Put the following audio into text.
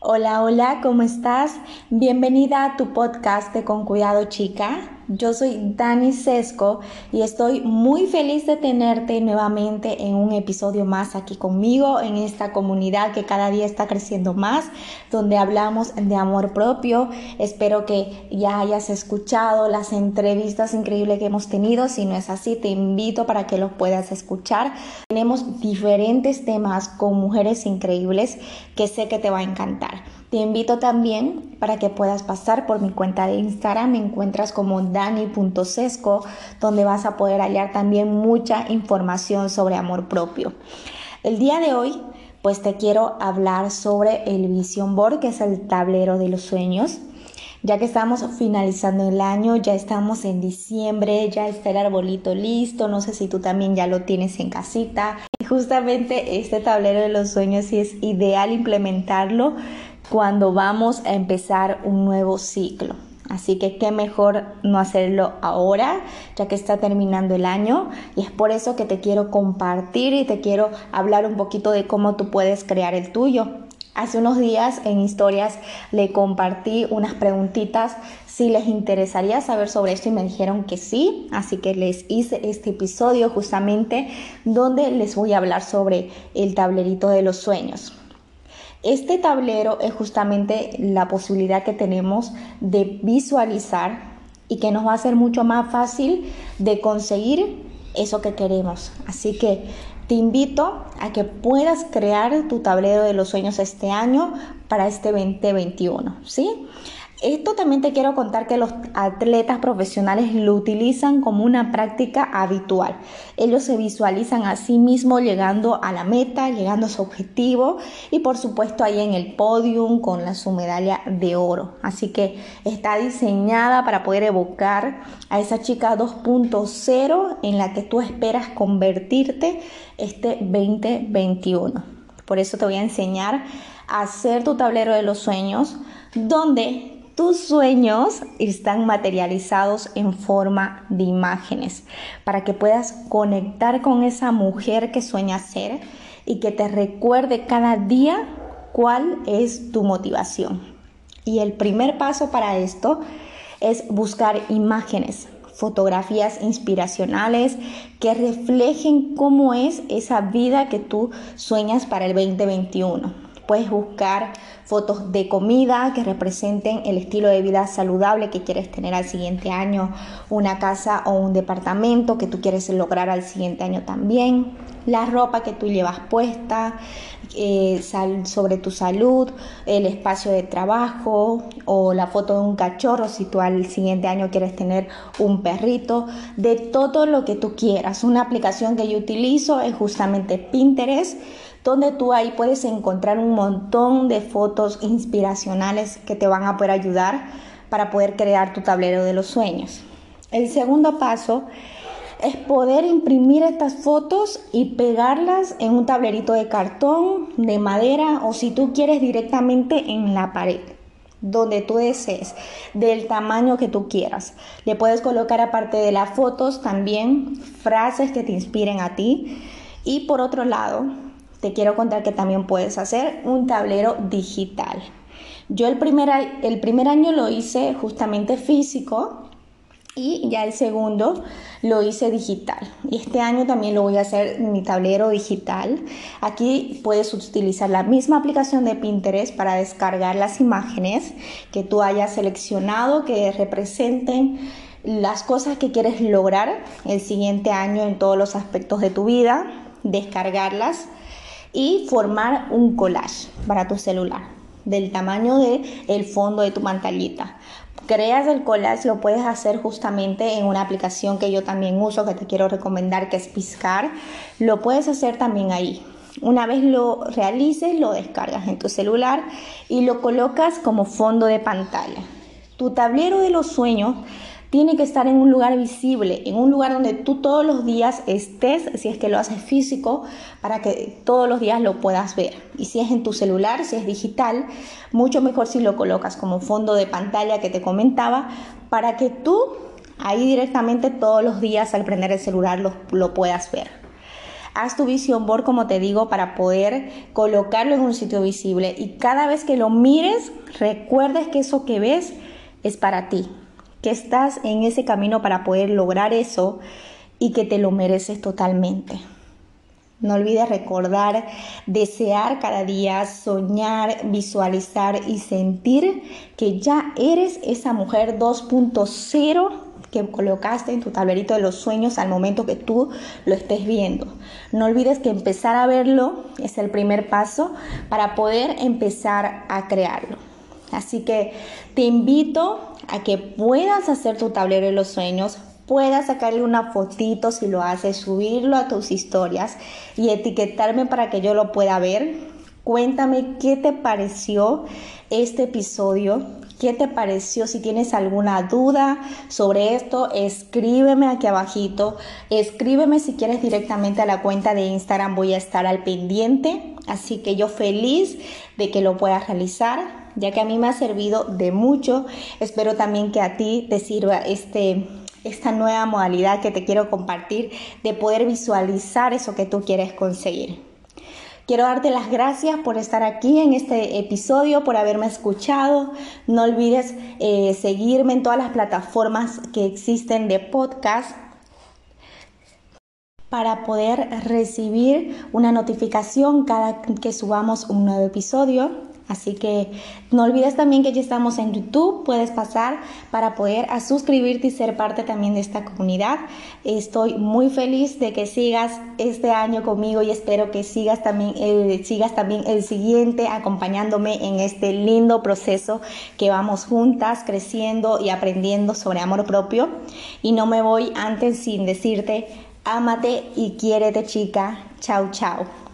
Hola, hola, ¿cómo estás? Bienvenida a tu podcast de Con Cuidado Chica. Yo soy Dani Sesco y estoy muy feliz de tenerte nuevamente en un episodio más aquí conmigo, en esta comunidad que cada día está creciendo más, donde hablamos de amor propio. Espero que ya hayas escuchado las entrevistas increíbles que hemos tenido. Si no es así, te invito para que los puedas escuchar. Tenemos diferentes temas con mujeres increíbles que sé que te va a encantar. Te invito también para que puedas pasar por mi cuenta de Instagram, me encuentras como dani.sesco, donde vas a poder hallar también mucha información sobre amor propio. El día de hoy, pues te quiero hablar sobre el Vision Board, que es el tablero de los sueños. Ya que estamos finalizando el año, ya estamos en diciembre, ya está el arbolito listo, no sé si tú también ya lo tienes en casita. Y justamente este tablero de los sueños sí es ideal implementarlo cuando vamos a empezar un nuevo ciclo. Así que qué mejor no hacerlo ahora, ya que está terminando el año. Y es por eso que te quiero compartir y te quiero hablar un poquito de cómo tú puedes crear el tuyo. Hace unos días en historias le compartí unas preguntitas si les interesaría saber sobre esto y me dijeron que sí, así que les hice este episodio justamente donde les voy a hablar sobre el tablerito de los sueños. Este tablero es justamente la posibilidad que tenemos de visualizar y que nos va a ser mucho más fácil de conseguir eso que queremos. Así que te invito a que puedas crear tu tablero de los sueños este año para este 2021, ¿sí? Esto también te quiero contar que los atletas profesionales lo utilizan como una práctica habitual. Ellos se visualizan a sí mismos llegando a la meta, llegando a su objetivo y por supuesto ahí en el podium con la, su medalla de oro. Así que está diseñada para poder evocar a esa chica 2.0 en la que tú esperas convertirte este 2021. Por eso te voy a enseñar a hacer tu tablero de los sueños donde tus sueños están materializados en forma de imágenes para que puedas conectar con esa mujer que sueña ser y que te recuerde cada día cuál es tu motivación. Y el primer paso para esto es buscar imágenes, fotografías inspiracionales que reflejen cómo es esa vida que tú sueñas para el 2021. Puedes buscar fotos de comida que representen el estilo de vida saludable que quieres tener al siguiente año, una casa o un departamento que tú quieres lograr al siguiente año también, la ropa que tú llevas puesta, eh, sobre tu salud, el espacio de trabajo o la foto de un cachorro si tú al siguiente año quieres tener un perrito, de todo lo que tú quieras. Una aplicación que yo utilizo es justamente Pinterest donde tú ahí puedes encontrar un montón de fotos inspiracionales que te van a poder ayudar para poder crear tu tablero de los sueños. El segundo paso es poder imprimir estas fotos y pegarlas en un tablerito de cartón, de madera o si tú quieres directamente en la pared donde tú desees, del tamaño que tú quieras. Le puedes colocar aparte de las fotos también frases que te inspiren a ti. Y por otro lado, quiero contar que también puedes hacer un tablero digital. Yo el primer, el primer año lo hice justamente físico y ya el segundo lo hice digital. Y este año también lo voy a hacer mi tablero digital. Aquí puedes utilizar la misma aplicación de Pinterest para descargar las imágenes que tú hayas seleccionado que representen las cosas que quieres lograr el siguiente año en todos los aspectos de tu vida, descargarlas y formar un collage para tu celular del tamaño de el fondo de tu pantallita. Creas el collage, lo puedes hacer justamente en una aplicación que yo también uso, que te quiero recomendar, que es Piscar. Lo puedes hacer también ahí. Una vez lo realices, lo descargas en tu celular y lo colocas como fondo de pantalla. Tu tablero de los sueños tiene que estar en un lugar visible, en un lugar donde tú todos los días estés, si es que lo haces físico, para que todos los días lo puedas ver. Y si es en tu celular, si es digital, mucho mejor si lo colocas como fondo de pantalla que te comentaba, para que tú ahí directamente todos los días al prender el celular lo, lo puedas ver. haz tu visión board, como te digo, para poder colocarlo en un sitio visible. Y cada vez que lo mires, recuerdes que eso que ves es para ti, que estás en ese camino para poder lograr eso y que te lo mereces totalmente. No olvides recordar, desear cada día, soñar, visualizar y sentir que ya eres esa mujer 2.0 que colocaste en tu tablerito de los sueños al momento que tú lo estés viendo. No olvides que empezar a verlo es el primer paso para poder empezar a crearlo. Así que te invito a que puedas hacer tu tablero de los sueños, puedas sacarle una fotito si lo haces, subirlo a tus historias y etiquetarme para que yo lo pueda ver. Cuéntame qué te pareció este episodio, qué te pareció, si tienes alguna duda sobre esto, escríbeme aquí abajito, escríbeme si quieres directamente a la cuenta de Instagram, voy a estar al pendiente, así que yo feliz de que lo puedas realizar, ya que a mí me ha servido de mucho, espero también que a ti te sirva este esta nueva modalidad que te quiero compartir de poder visualizar eso que tú quieres conseguir. Quiero darte las gracias por estar aquí en este episodio, por haberme escuchado. No olvides eh, seguirme en todas las plataformas que existen de podcast para poder recibir una notificación cada que subamos un nuevo episodio. Así que no olvides también que ya estamos en YouTube, puedes pasar para poder a suscribirte y ser parte también de esta comunidad. Estoy muy feliz de que sigas este año conmigo y espero que sigas también el, sigas también el siguiente acompañándome en este lindo proceso que vamos juntas creciendo y aprendiendo sobre amor propio. Y no me voy antes sin decirte, ámate y quiérete chica. Chao, chao.